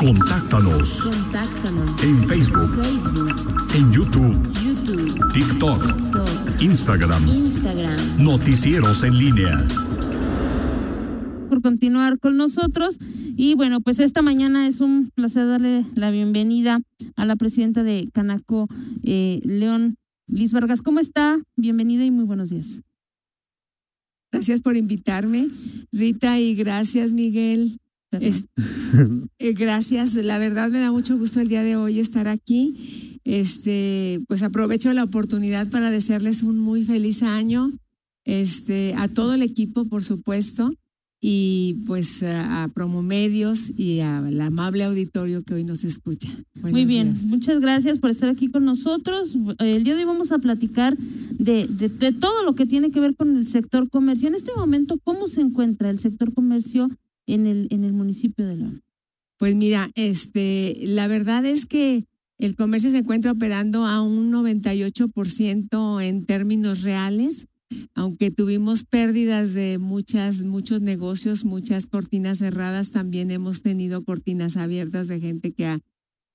Contáctanos. Contáctanos. En Facebook. Facebook, En YouTube. YouTube, TikTok. TikTok, Instagram. Instagram. Noticieros en línea. por continuar con nosotros. Y bueno, pues esta mañana es un placer darle la bienvenida a la presidenta de Canaco, eh, León Liz Vargas. ¿Cómo está? Bienvenida y muy buenos días. Gracias por invitarme, Rita, y gracias, Miguel. Es- eh, gracias, la verdad me da mucho gusto el día de hoy estar aquí. Este, pues aprovecho la oportunidad para desearles un muy feliz año, este, a todo el equipo, por supuesto, y pues a, a Promomedios y al amable auditorio que hoy nos escucha. Muy bien, días. muchas gracias por estar aquí con nosotros. El día de hoy vamos a platicar de, de, de todo lo que tiene que ver con el sector comercio. En este momento, ¿cómo se encuentra el sector comercio en el, en el municipio de León? Pues mira, este, la verdad es que el comercio se encuentra operando a un 98% en términos reales, aunque tuvimos pérdidas de muchas, muchos negocios, muchas cortinas cerradas, también hemos tenido cortinas abiertas de gente que ha,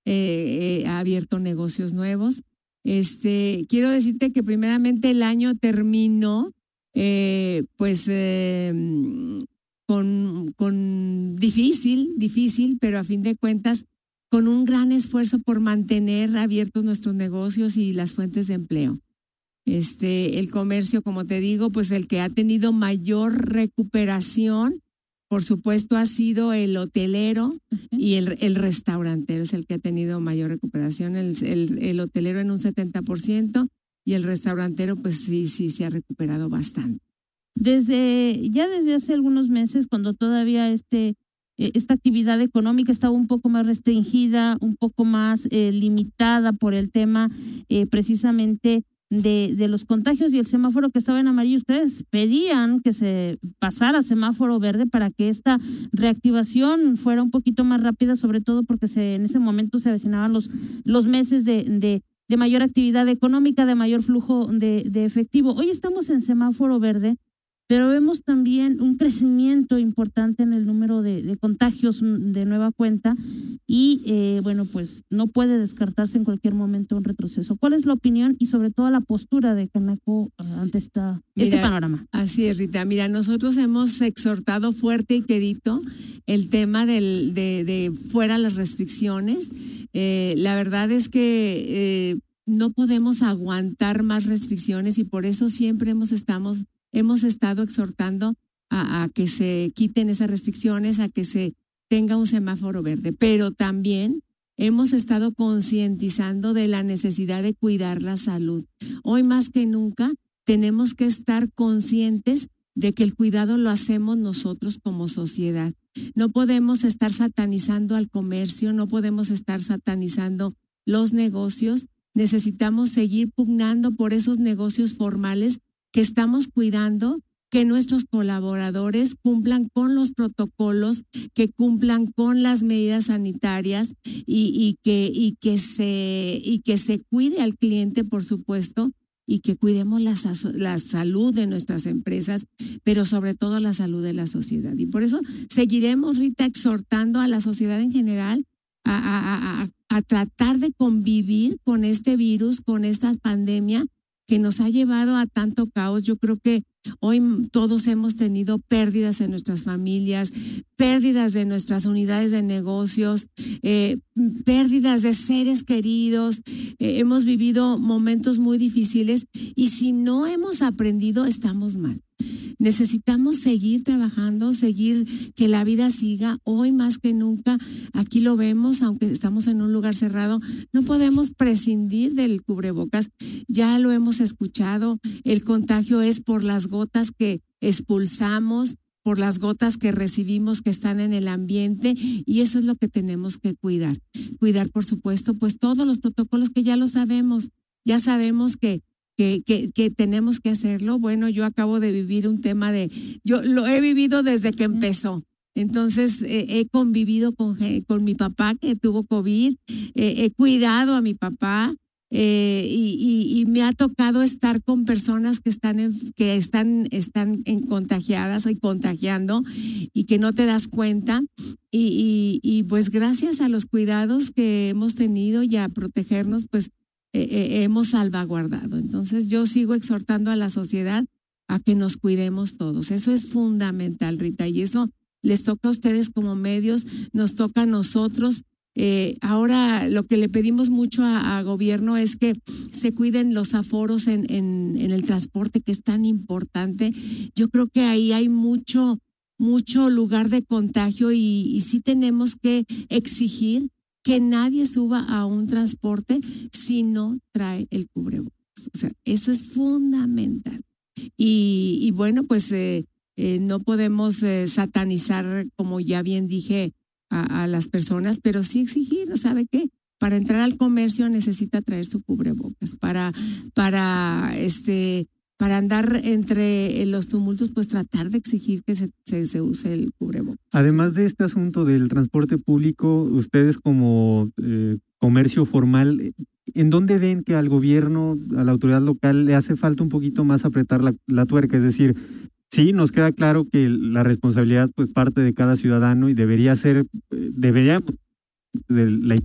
eh, eh, ha abierto negocios nuevos. Este, quiero decirte que primeramente el año terminó, eh, pues eh, con, con difícil, difícil, pero a fin de cuentas con un gran esfuerzo por mantener abiertos nuestros negocios y las fuentes de empleo. Este, el comercio, como te digo, pues el que ha tenido mayor recuperación, por supuesto, ha sido el hotelero y el, el restaurantero, es el que ha tenido mayor recuperación, el, el, el hotelero en un 70% y el restaurantero, pues sí, sí, se ha recuperado bastante. Desde, ya desde hace algunos meses, cuando todavía este, eh, esta actividad económica estaba un poco más restringida, un poco más eh, limitada por el tema eh, precisamente de, de los contagios y el semáforo que estaba en amarillo, ustedes pedían que se pasara semáforo verde para que esta reactivación fuera un poquito más rápida, sobre todo porque se, en ese momento se avecinaban los, los meses de, de, de mayor actividad económica, de mayor flujo de, de efectivo. Hoy estamos en semáforo verde, pero vemos también un crecimiento importante en el número de, de contagios de nueva cuenta y eh, bueno, pues no puede descartarse en cualquier momento un retroceso. ¿Cuál es la opinión y sobre todo la postura de Canaco eh, ante esta, este panorama? Así es, Rita. Mira, nosotros hemos exhortado fuerte y quedito el tema del, de, de fuera las restricciones. Eh, la verdad es que eh, no podemos aguantar más restricciones y por eso siempre hemos, estamos, hemos estado exhortando a, que se quiten esas restricciones, a que se tenga un semáforo verde. Pero también hemos estado concientizando de la necesidad de cuidar la salud. Hoy más que nunca tenemos que estar conscientes de que el cuidado lo hacemos nosotros como sociedad. No podemos estar satanizando al comercio, no podemos estar satanizando los negocios. Necesitamos seguir pugnando por esos negocios formales que estamos cuidando, que nuestros colaboradores cumplan con los protocolos, que cumplan con las medidas sanitarias y, que, se, cuide al cliente, por supuesto, y que cuidemos la, sa- la salud de nuestras empresas, pero sobre todo la salud de la sociedad. Y por eso seguiremos, Rita, exhortando a la sociedad en general a tratar de convivir con este virus, con esta pandemia que nos ha llevado a tanto caos. Yo creo que hoy todos hemos tenido pérdidas en nuestras familias, pérdidas de nuestras unidades de negocios, eh, pérdidas de seres queridos. Eh, hemos vivido momentos muy difíciles y si no hemos aprendido, estamos mal. Necesitamos seguir trabajando, seguir que la vida siga. Hoy más que nunca, aquí lo vemos, aunque estamos en un lugar cerrado, no podemos prescindir del cubrebocas. Ya lo hemos escuchado, el contagio es por las gotas que expulsamos, por las gotas que recibimos que están en el ambiente y eso es lo que tenemos que cuidar. Cuidar, por supuesto, pues todos los protocolos que ya lo sabemos, ya sabemos que que, que, que tenemos que hacerlo. Bueno, yo acabo de vivir un tema de, yo lo he vivido desde que empezó. Entonces, eh, he convivido con, con mi papá que tuvo COVID, eh, he cuidado a mi papá, eh, y, y, me ha tocado estar con personas que están, en, que están, están en contagiadas y contagiando y que no te das cuenta. Y, y, pues gracias a los cuidados que hemos tenido y a protegernos, pues eh, eh, hemos salvaguardado. Entonces yo sigo exhortando a la sociedad a que nos cuidemos todos. Eso es fundamental, Rita, y eso les toca a ustedes como medios, nos toca a nosotros eh, ahora lo que le pedimos mucho a, gobierno es que se cuiden los aforos en, el transporte, que es tan importante. Yo creo que ahí hay mucho, mucho lugar de contagio y, y sí tenemos que exigir que nadie suba a un transporte si no trae el cubrebocas. O sea, eso es fundamental. Y, bueno, pues eh, eh, no podemos satanizar, como ya bien dije, a, las personas, pero sí exigir, ¿sabe qué? Para entrar al comercio necesita traer su cubrebocas. Para, para, este, para andar entre los tumultos, pues tratar de exigir que se, se, use el cubrebocas. Además de este asunto del transporte público, ustedes como eh, comercio formal, ¿en dónde ven que al gobierno, a la autoridad local, le hace falta un poquito más apretar la, la tuerca? Es decir, Sí, nos queda claro que la responsabilidad pues parte de cada ciudadano y debería ser, eh, debería, la,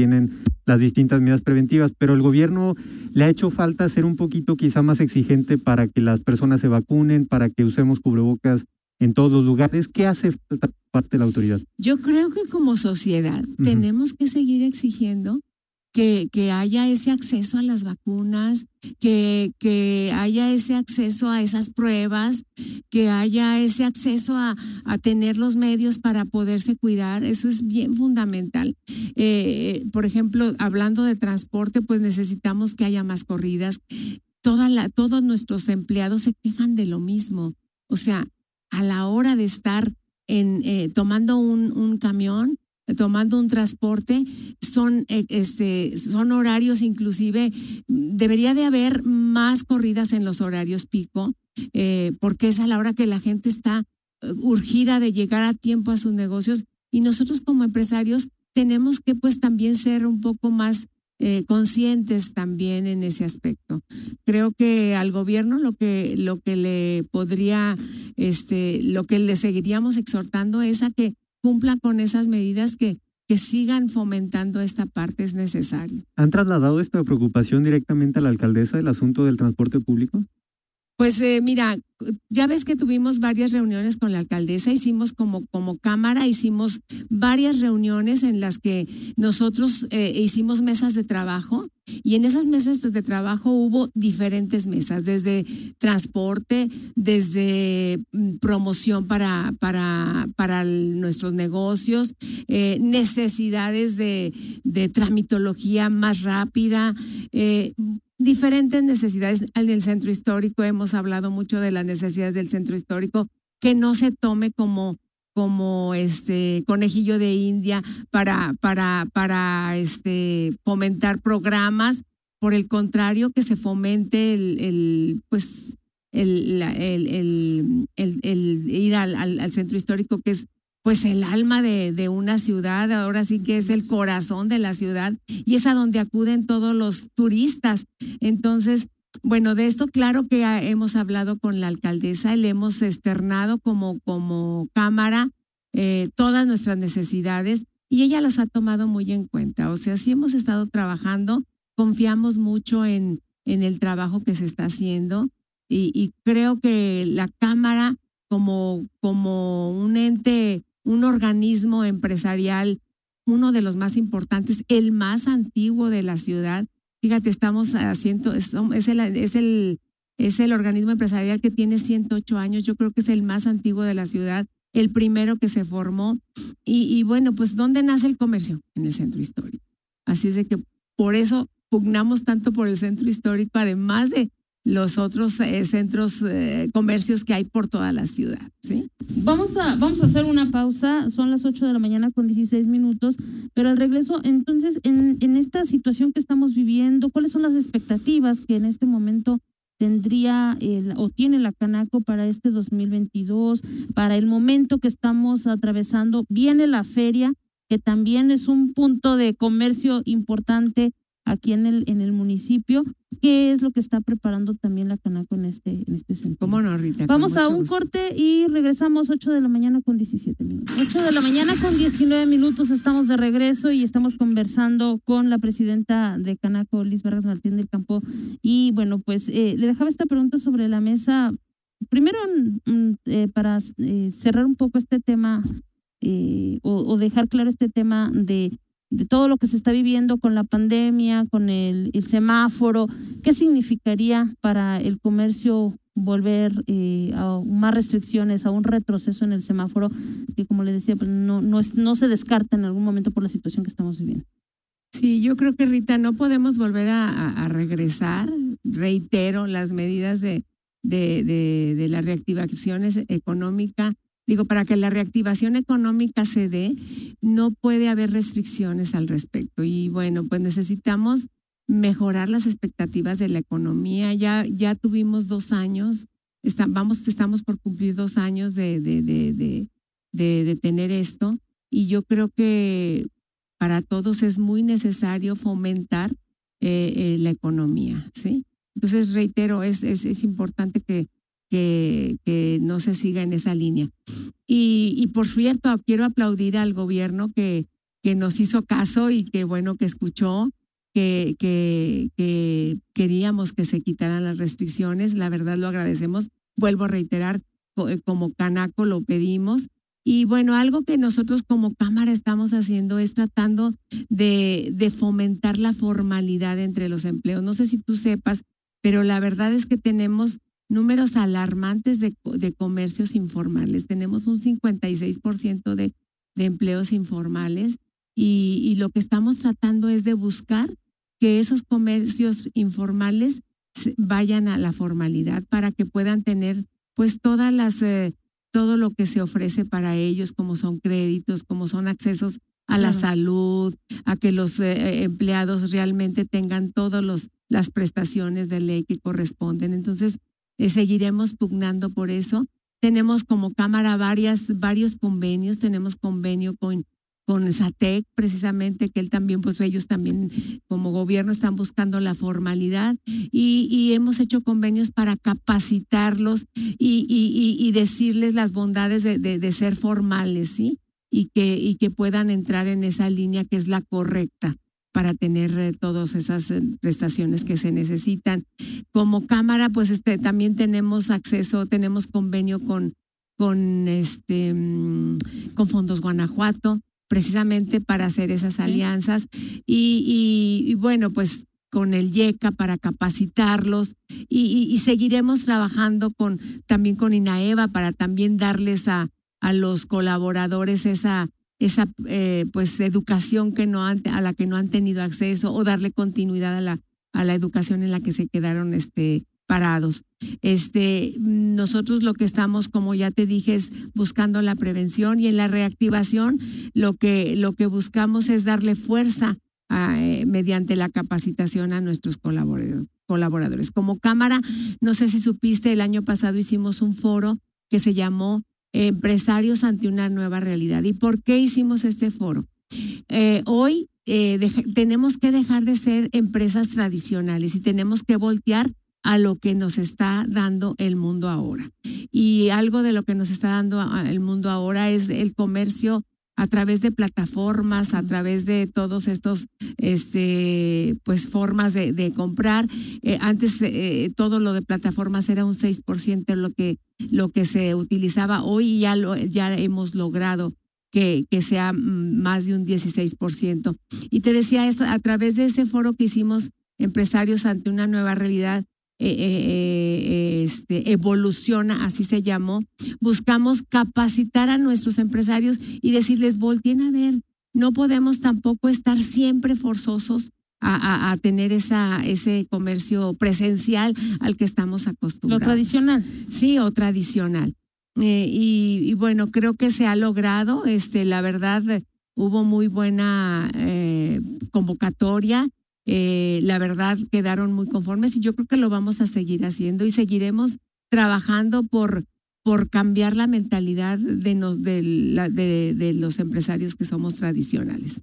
tienen las distintas medidas preventivas, pero el gobierno le ha hecho falta ser un poquito quizá más exigente para que las personas se vacunen, para que usemos cubrebocas en todos los lugares. ¿Qué hace falta parte de la autoridad? Yo creo que como sociedad tenemos que seguir exigiendo que, que haya ese acceso a las vacunas, que, que haya ese acceso a esas pruebas, que haya ese acceso a, a tener los medios para poderse cuidar. Eso es bien fundamental. Eh, por ejemplo, hablando de transporte, pues necesitamos que haya más corridas. Toda todos nuestros empleados se quejan de lo mismo. O sea, a la hora de estar en, eh, tomando un, un camión, tomando un transporte, son, eh, este, son horarios inclusive, debería de haber más corridas en los horarios pico, eh, porque es a la hora que la gente está eh, urgida de llegar a tiempo a sus negocios y nosotros como empresarios tenemos que pues también ser un poco más conscientes también en ese aspecto. Creo que al gobierno lo que, lo que le podría, este, lo que le seguiríamos exhortando es a que cumpla con esas medidas que, que sigan fomentando esta parte es necesario. ¿Han trasladado esta preocupación directamente a la alcaldesa del asunto del transporte público? Pues eh, mira, ya ves que tuvimos varias reuniones con la alcaldesa, hicimos como, como cámara, hicimos varias reuniones en las que nosotros eh, hicimos mesas de trabajo y en esas mesas de trabajo hubo diferentes mesas, desde transporte, desde mm, promoción para, para, para nuestros negocios, eh, necesidades de, de tramitología más rápida, eh, diferentes necesidades en el centro histórico. Hemos hablado mucho de las necesidades del centro histórico, que no se tome como como este conejillo de India para para para este fomentar programas por el contrario que se fomente el, pues el, el, el ir al, al, centro histórico que es pues el alma de, de, una ciudad, ahora sí que es el corazón de la ciudad y es a donde acuden todos los turistas. Entonces, bueno, de esto claro que hemos hablado con la alcaldesa, le hemos externado como, como cámara eh, todas nuestras necesidades y ella los ha tomado muy en cuenta. O sea, sí hemos estado trabajando, confiamos mucho en, en el trabajo que se está haciendo y, y creo que la Cámara como, como un ente un organismo empresarial, uno de los más importantes, el más antiguo de la ciudad. Fíjate, estamos haciendo, es, es, el, es, el, es el organismo empresarial que tiene 108 años, yo creo que es el más antiguo de la ciudad, el primero que se formó. Y, y bueno, pues ¿dónde nace el comercio? En el centro histórico. Así es de que por eso pugnamos tanto por el centro histórico, además de los otros eh, centros eh, comercios que hay por toda la ciudad. ¿sí? Vamos, a, vamos a hacer una pausa, son las 8 de la mañana con 16 minutos, pero al regreso, entonces, en, en esta situación que estamos viviendo, ¿cuáles son las expectativas que en este momento tendría el, o tiene la Canaco para este 2022, para el momento que estamos atravesando? Viene la feria, que también es un punto de comercio importante aquí en el, en el municipio. ¿Qué es lo que está preparando también la Canaco en este, en este sentido? ¿Cómo no, Rita? Vamos a un gusto. corte y regresamos 8 de la mañana con 17 minutos. 8 de la mañana con 19 minutos estamos de regreso y estamos conversando con la presidenta de Canaco, Liz Vargas Martín del Campo. Y bueno, pues eh, le dejaba esta pregunta sobre la mesa. Primero, mm, eh, para eh, cerrar un poco este tema eh, o, o dejar claro este tema de, de todo lo que se está viviendo con la pandemia, con el, semáforo, ¿qué significaría para el comercio volver eh, a más restricciones, a un retroceso en el semáforo, que como le decía, pues no, no, es, no se descarta en algún momento por la situación que estamos viviendo? Sí, yo creo que Rita, no podemos volver a, regresar. Reitero, las medidas de, de, de, la reactivación económica. Digo, para que la reactivación económica se dé, no puede haber restricciones al respecto. Y bueno, pues necesitamos mejorar las expectativas de la economía. Ya, ya tuvimos dos años, está- vamos, estamos por cumplir dos años de, de, de, de, tener esto. Y yo creo que para todos es muy necesario fomentar eh, eh, la economía, ¿sí? Entonces, reitero, es, es, es importante que, que, no se siga en esa línea. Y, por cierto, quiero aplaudir al gobierno que, que nos hizo caso y que bueno que escuchó que, que, que queríamos que se quitaran las restricciones. La verdad lo agradecemos. Vuelvo a reiterar, eh, como Canaco lo pedimos. Y bueno, algo que nosotros como Cámara estamos haciendo es tratando de, de fomentar la formalidad entre los empleos. No sé si tú sepas, pero la verdad es que tenemos números alarmantes de, de comercios informales. Tenemos un 56% de, de empleos informales y, y lo que estamos tratando es de buscar que esos comercios informales vayan a la formalidad para que puedan tener pues todas las eh, todo lo que se ofrece para ellos como son créditos como son accesos a la Claro. salud a que los eh, empleados realmente tengan todas los las prestaciones de ley que corresponden entonces eh, seguiremos pugnando por eso. Tenemos como cámara varias varios convenios. Tenemos convenio con con SATEC, precisamente, que él también, pues ellos también como gobierno están buscando la formalidad. Y, y hemos hecho convenios para capacitarlos y, y, y- decirles las bondades de, de- de ser formales, ¿sí? Y que, y que puedan entrar en esa línea que es la correcta para tener eh, todas esas eh, prestaciones que se necesitan. Como cámara, pues este, también tenemos acceso, tenemos convenio con, con, este, mm, con Fondos Guanajuato, precisamente para hacer esas alianzas. Y, y- y bueno, pues con el YECA para capacitarlos y, y- y seguiremos trabajando con también con INAEVA para también darles a, a los colaboradores esa esa eh, pues educación que no han, a la que no han tenido acceso o darle continuidad a la a la educación en la que se quedaron este parados. Este, nosotros lo que estamos, como ya te dije, es buscando la prevención y en la reactivación lo que, lo que buscamos es darle fuerza eh, mediante la capacitación a nuestros colaboradores. Como Cámara, no sé si supiste, el año pasado hicimos un foro que se llamó Empresarios ante una nueva realidad. ¿Y por qué hicimos este foro? Eh, hoy eh, tenemos que dejar de ser empresas tradicionales y tenemos que voltear a lo que nos está dando el mundo ahora. Y algo de lo que nos está dando a- el mundo ahora es el comercio a través de plataformas, a través de todos estos, este, pues formas de, comprar. Eh, antes eh, todo lo de plataformas era un 6% lo que, lo que se utilizaba. Hoy ya lo, ya hemos logrado que, que sea más de un 16%. Y te decía, a través de ese foro que hicimos, empresarios ante una nueva realidad, eh, eh, eh, este, evoluciona, así se llamó, buscamos capacitar a nuestros empresarios y decirles, volteen a ver, no podemos tampoco estar siempre forzosos a, a- a tener esa, ese comercio presencial al que estamos Lo acostumbrados. tradicional. Sí, o tradicional. Eh, y, y bueno, creo que se ha logrado. Este, la verdad, hubo muy buena eh, convocatoria. Eh, la verdad, quedaron muy conformes y yo creo que lo vamos a seguir haciendo y seguiremos trabajando por, por cambiar la mentalidad de, nos- de, la- de- de los empresarios que somos tradicionales.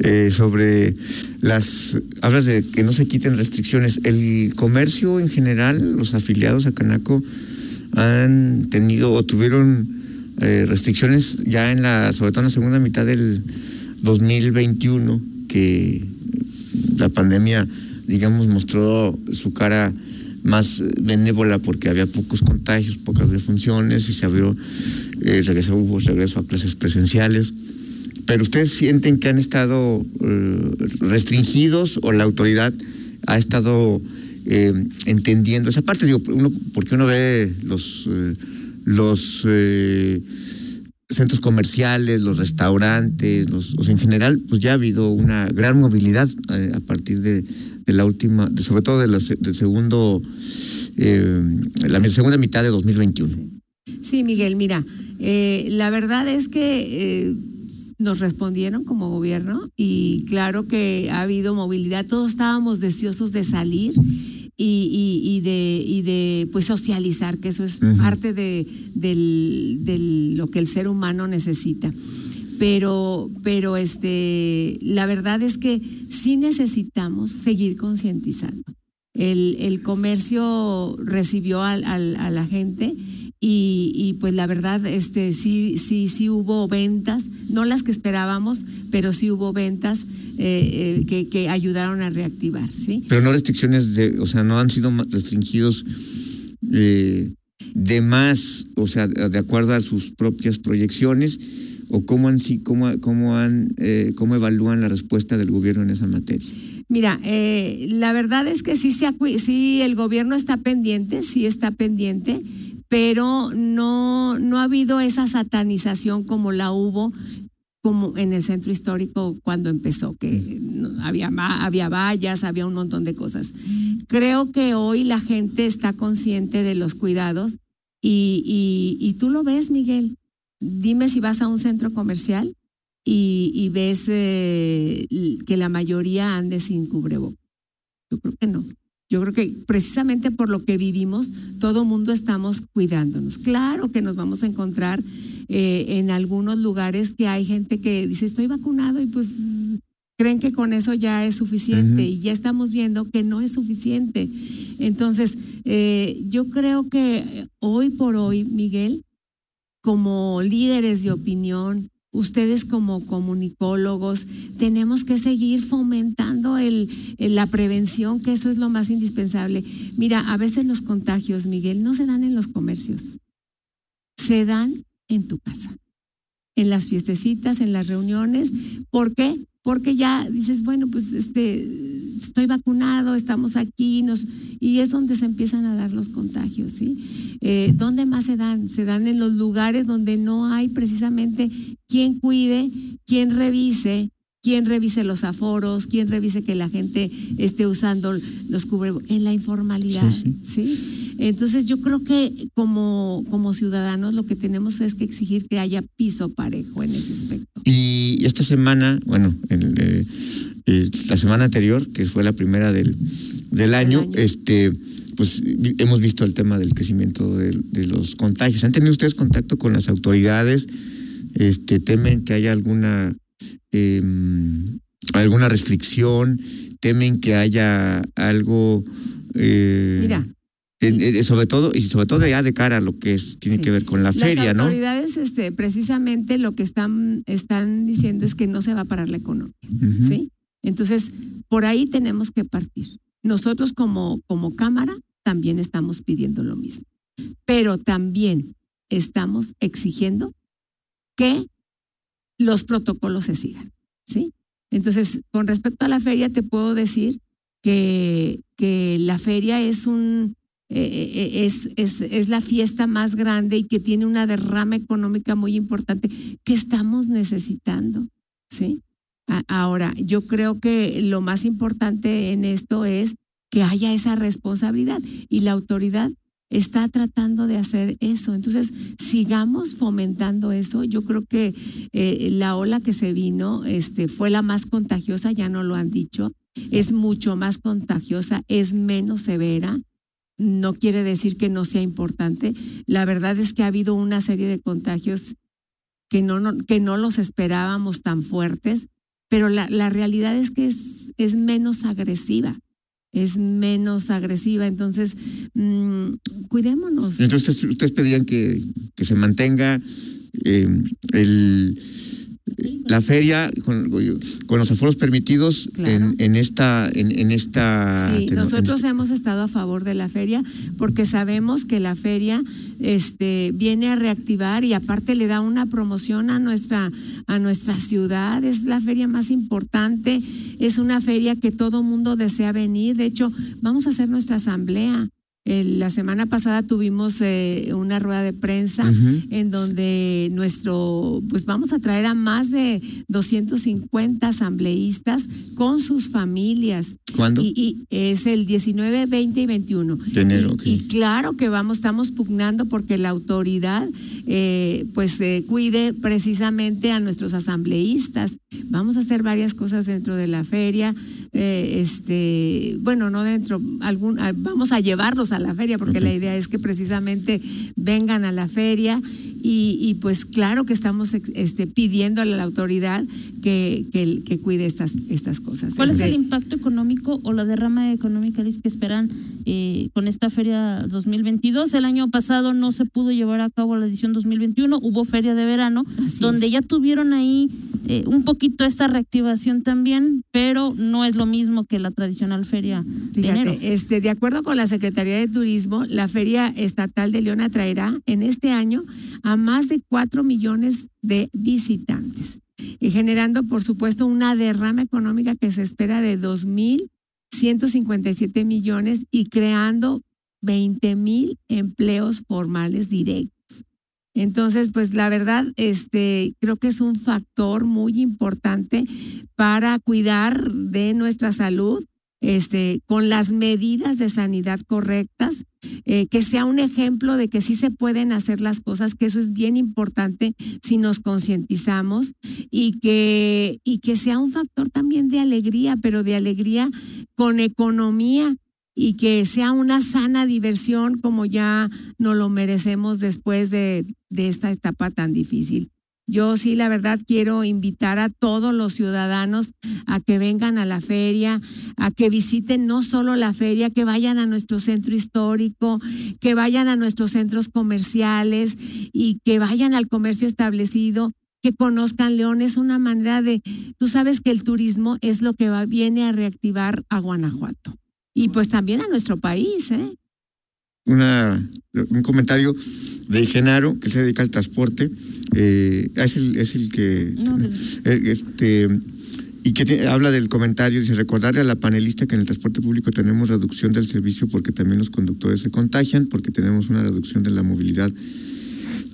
eh, sobre las, hablas de que no se quiten restricciones. El comercio en general, los afiliados a Canaco han tenido o tuvieron eh, restricciones ya en la, sobre todo en la segunda mitad del 2021, que la pandemia, digamos, mostró su cara más benévola porque había pocos contagios, pocas defunciones y se abrió, eh, hubo regreso a clases presenciales. Pero ustedes sienten que han estado eh, restringidos o la autoridad ha estado eh, entendiendo esa parte, digo, porque uno ve los, los centros comerciales, los restaurantes, los, en general, pues ya ha habido una gran movilidad eh, a partir de, la última, sobre todo de la, segundo, eh, la segunda mitad de 2021. Sí, Miguel, mira, eh, la verdad es que nos respondieron como gobierno y claro que ha habido movilidad, todos estábamos deseosos de salir y, y, y de, y de pues socializar, que eso es parte de, del, del- lo que el ser humano necesita. Pero, pero este, la verdad es que sí necesitamos seguir concientizando. El, el comercio recibió al- al- a la gente y, y, pues la verdad este sí sí sí hubo ventas no las que esperábamos pero sí hubo ventas eh, eh, que, que ayudaron a reactivar sí Pero no restricciones de, o sea, no han sido restringidos eh, de más, o sea, de acuerdo a sus propias proyecciones, o cómo han, sí, cómo, cómo han, cómo evalúan la respuesta del gobierno en esa materia. Mira, eh, la verdad es que sí, se sí el gobierno está pendiente, sí está pendiente, pero no, no ha habido esa satanización como la hubo como en el centro histórico cuando empezó, que había, había vallas, había un montón de cosas. Creo que hoy la gente está consciente de los cuidados y, y, y tú lo ves, Miguel. Dime si vas a un centro comercial y, y ves eh, que la mayoría ande sin cubrebocas. Yo creo que no. Yo creo que precisamente por lo que vivimos, todo mundo estamos cuidándonos. Claro que nos vamos a encontrar eh, en algunos lugares que hay gente que dice estoy vacunado y pues creen que con eso ya es suficiente y ya estamos viendo que no es suficiente. Entonces, eh, yo creo que hoy por hoy, Miguel, como líderes de opinión, ustedes como comunicólogos, tenemos que seguir fomentando la prevención, que eso es lo más indispensable. Mira, a veces los contagios, Miguel, no se dan en los comercios, se dan en tu casa, en las fiestecitas, en las reuniones. ¿Por qué? Porque ya dices, bueno, pues este, estoy vacunado, estamos aquí, nos, y es donde se empiezan a dar los contagios, ¿sí? Eh, ¿Dónde más se dan? Se dan en los lugares donde no hay precisamente quien cuide, quien revise, quien revise los aforos, quien revise que la gente esté usando los cubrebocas, en la informalidad, Sí, ¿sí? Entonces yo creo que como, como ciudadanos lo que tenemos es que exigir que haya piso parejo en ese aspecto. Y esta semana, bueno, el, eh, eh, la semana anterior, que fue la primera del, del año, año. este pues hemos visto el tema del crecimiento de, de los contagios. ¿Han tenido ustedes contacto con las autoridades? Este, ¿Temen que haya alguna eh, alguna restricción? ¿Temen que haya algo eh, Mira, sobre todo y sobre todo ya de cara a lo que es, tiene Sí. que ver con la las feria, ¿no? autoridades este, precisamente lo que están, están diciendo es que no se va a parar la economía. ¿sí? Entonces, por ahí tenemos que partir. Nosotros como, como Cámara también estamos pidiendo lo mismo, pero también estamos exigiendo que los protocolos se sigan, ¿sí? Entonces, con respecto a la feria, te puedo decir que, que la feria es un eh, eh, es, es, es la fiesta más grande y que tiene una derrama económica muy importante que estamos necesitando, ¿sí? Ahora, yo creo que lo más importante en esto es que haya esa responsabilidad y la autoridad está tratando de hacer eso. Entonces, sigamos fomentando eso. Yo creo que eh, la ola que se vino este, fue la más contagiosa, ya no lo han dicho, es mucho más contagiosa, es menos severa. No quiere decir que no sea importante. La verdad es que ha habido una serie de contagios que no, que no los esperábamos tan fuertes, pero la, la realidad es que es, es menos agresiva es menos agresiva. Entonces, mmm, cuidémonos. Entonces, ustedes pedían que, que se mantenga eh, el, la feria con, con, los aforos permitidos claro. en, en, esta en, en esta sí nosotros en hemos estado a favor de la feria porque sabemos que la feria este viene a reactivar y aparte le da una promoción a nuestra a nuestra ciudad. Es la feria más importante. Es una feria que todo mundo desea venir. De hecho vamos a hacer nuestra asamblea la semana pasada tuvimos eh, una rueda de prensa uh -huh. en donde nuestro, pues vamos a traer a más de 250 asambleístas con sus familias. ¿Cuándo? Y, y es el 19, 20 y 21. De enero, y, okay. y, claro que vamos, estamos pugnando porque la autoridad eh, pues eh, cuide precisamente a nuestros asambleístas. Vamos a hacer varias cosas dentro de la feria. Eh, este, bueno, no dentro, algún, vamos a llevarlos a la feria porque la idea es que precisamente vengan a la feria y, y pues claro que estamos este, pidiendo a la autoridad que, que, que, cuide estas, estas cosas. ¿Cuál este, es el impacto económico o la derrama económica Liz, que esperan eh, con esta feria 2022? El año pasado no se pudo llevar a cabo la edición 2021, hubo feria de verano, donde es. ya tuvieron ahí eh, un poquito esta reactivación también, pero no es lo mismo que la tradicional feria Fíjate, de enero. Este, de acuerdo con la Secretaría de Turismo, la Feria Estatal de León atraerá en este año a más de cuatro millones de visitantes, y generando, por supuesto, una derrama económica que se espera de 2.157 millones y creando 20 mil empleos formales directos. Entonces, pues la verdad, este, creo que es un factor muy importante para cuidar de nuestra salud, este, con las medidas de sanidad correctas, eh, que sea un ejemplo de que sí se pueden hacer las cosas, que eso es bien importante si nos concientizamos y que, y que sea un factor también de alegría, pero de alegría con economía y que sea una sana diversión como ya nos lo merecemos después de, de esta etapa tan difícil. Yo sí, la verdad, quiero invitar a todos los ciudadanos a que vengan a la feria, a que visiten no solo la feria, que vayan a nuestro centro histórico, que vayan a nuestros centros comerciales y que vayan al comercio establecido, que conozcan León. Es una manera de, tú sabes que el turismo es lo que va, viene a reactivar a Guanajuato y pues también a nuestro país, ¿eh? Una, un comentario de Genaro que se dedica al transporte. Eh, es, el, es el que. No, de- eh, este, y que te- habla del comentario, dice, recordarle a la panelista que en el transporte público tenemos reducción del servicio porque también los conductores se contagian, porque tenemos una reducción de la movilidad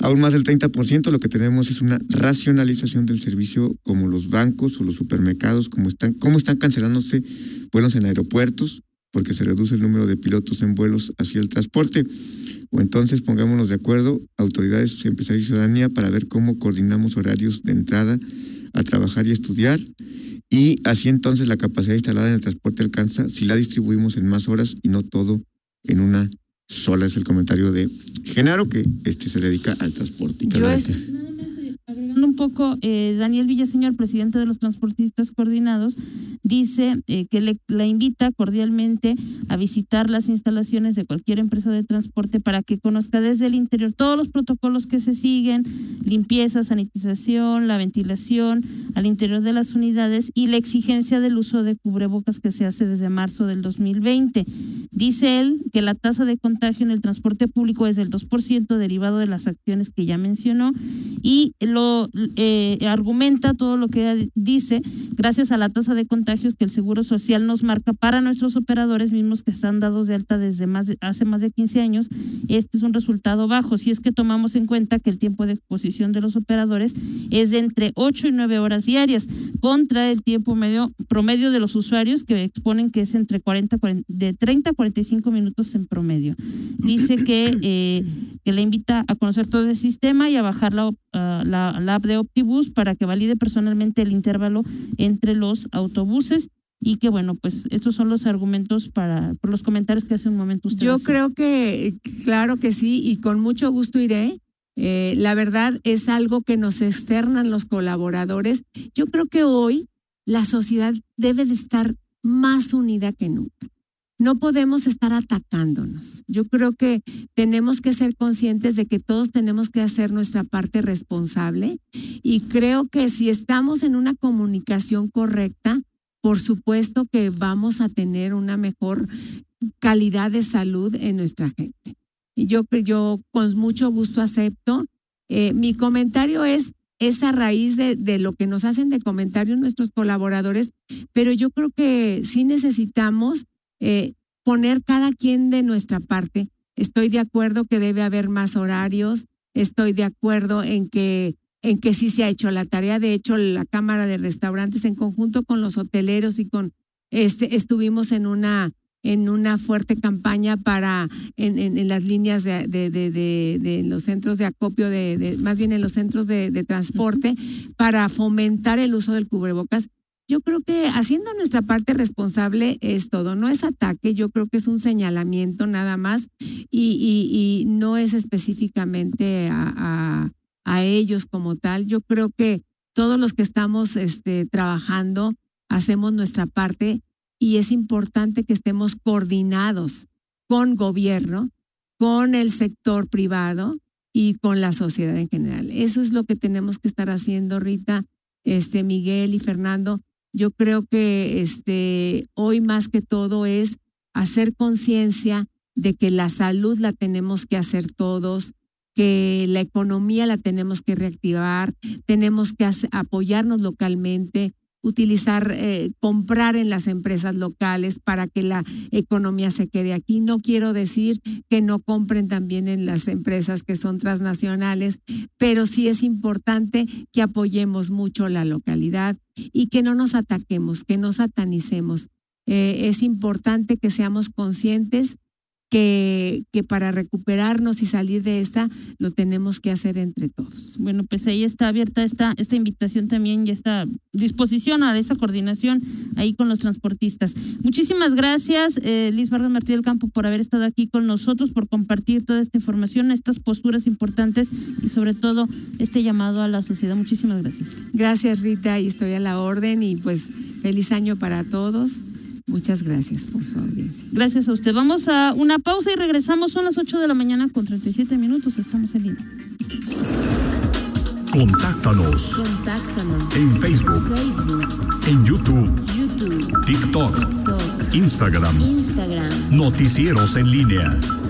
aún más del 30%, lo que tenemos es una racionalización del servicio como los bancos o los supermercados, como están, cómo están cancelándose vuelos en aeropuertos, porque se reduce el número de pilotos en vuelos hacia el transporte. O entonces pongámonos de acuerdo, autoridades, empresarios y ciudadanía, para ver cómo coordinamos horarios de entrada a trabajar y estudiar. Y así entonces la capacidad instalada en el transporte alcanza si la distribuimos en más horas y no todo en una sola. Es el comentario de Genaro, que este se dedica al transporte. Yo es- Nada más, eh, agregando un poco, eh, Daniel Villaseñor, presidente de los transportistas coordinados, dice eh, que le, la invita cordialmente a visitar las instalaciones de cualquier empresa de transporte para que conozca desde el interior todos los protocolos que se siguen, limpieza, sanitización, la ventilación al interior de las unidades y la exigencia del uso de cubrebocas que se hace desde marzo del 2020. Dice él que la tasa de contagio en el transporte público es del 2% derivado de las acciones que ya mencionó y lo eh, argumenta todo lo que dice gracias a la tasa de contagios que el Seguro Social nos marca para nuestros operadores mismos que están dados de alta desde más de, hace más de 15 años. Este es un resultado bajo si es que tomamos en cuenta que el tiempo de exposición de los operadores es de entre 8 y 9 horas diarias contra el tiempo medio promedio de los usuarios que exponen que es entre 40, 40 de 30 a 45 minutos en promedio. Dice que, eh, que le invita a conocer todo el sistema y a bajar la, uh, la, la app de Optibus para que valide personalmente el intervalo entre los autobuses y que bueno, pues estos son los argumentos para por los comentarios que hace un momento usted. Yo creo que, claro que sí, y con mucho gusto iré. Eh, la verdad es algo que nos externan los colaboradores. Yo creo que hoy la sociedad debe de estar más unida que nunca. No podemos estar atacándonos. Yo creo que tenemos que ser conscientes de que todos tenemos que hacer nuestra parte responsable y creo que si estamos en una comunicación correcta, por supuesto que vamos a tener una mejor calidad de salud en nuestra gente. Y yo, yo con mucho gusto acepto. Eh, mi comentario es, es a raíz de, de, lo que nos hacen de comentarios nuestros colaboradores, pero yo creo que sí necesitamos eh, poner cada quien de nuestra parte. Estoy de acuerdo que debe haber más horarios, estoy de acuerdo en que en que sí se ha hecho la tarea. De hecho, la Cámara de Restaurantes en conjunto con los hoteleros y con este estuvimos en una en una fuerte campaña para en, en, las líneas de, de, de, de, los centros de acopio, de, más bien en los centros de, transporte, para fomentar el uso del cubrebocas. Yo creo que haciendo nuestra parte responsable es todo, no es ataque, yo creo que es un señalamiento nada más y, y, no es específicamente a, a, a, ellos como tal. Yo creo que todos los que estamos este, trabajando hacemos nuestra parte y es importante que estemos coordinados con gobierno, con el sector privado y con la sociedad en general. Eso es lo que tenemos que estar haciendo, Rita, este, Miguel y Fernando. Yo creo que este, hoy más que todo es hacer conciencia de que la salud la tenemos que hacer todos, que la economía la tenemos que reactivar, tenemos que apoyarnos localmente, utilizar, eh, comprar en las empresas locales para que la economía se quede aquí. No quiero decir que no compren también en las empresas que son transnacionales, pero sí es importante que apoyemos mucho la localidad y que no nos ataquemos, que no satanicemos. Eh, es importante que seamos conscientes que, que para recuperarnos y salir de esta lo tenemos que hacer entre todos. Bueno, pues ahí está abierta esta, esta invitación también y esta disposición a esa coordinación ahí con los transportistas. Muchísimas gracias, eh, Liz Vargas Martí del Campo, por haber estado aquí con nosotros, por compartir toda esta información, estas posturas importantes y sobre todo este llamado a la sociedad. Muchísimas gracias. Gracias, Rita, y estoy a la orden y pues feliz año para todos Muchas gracias por su audiencia. Gracias a usted. Vamos a una pausa y regresamos. Son las 8 de la mañana con 37 minutos. Estamos en línea. Contáctanos. Contáctanos. En Facebook. Facebook. En YouTube. YouTube. TikTok. TikTok. Instagram. Instagram. Noticieros en línea.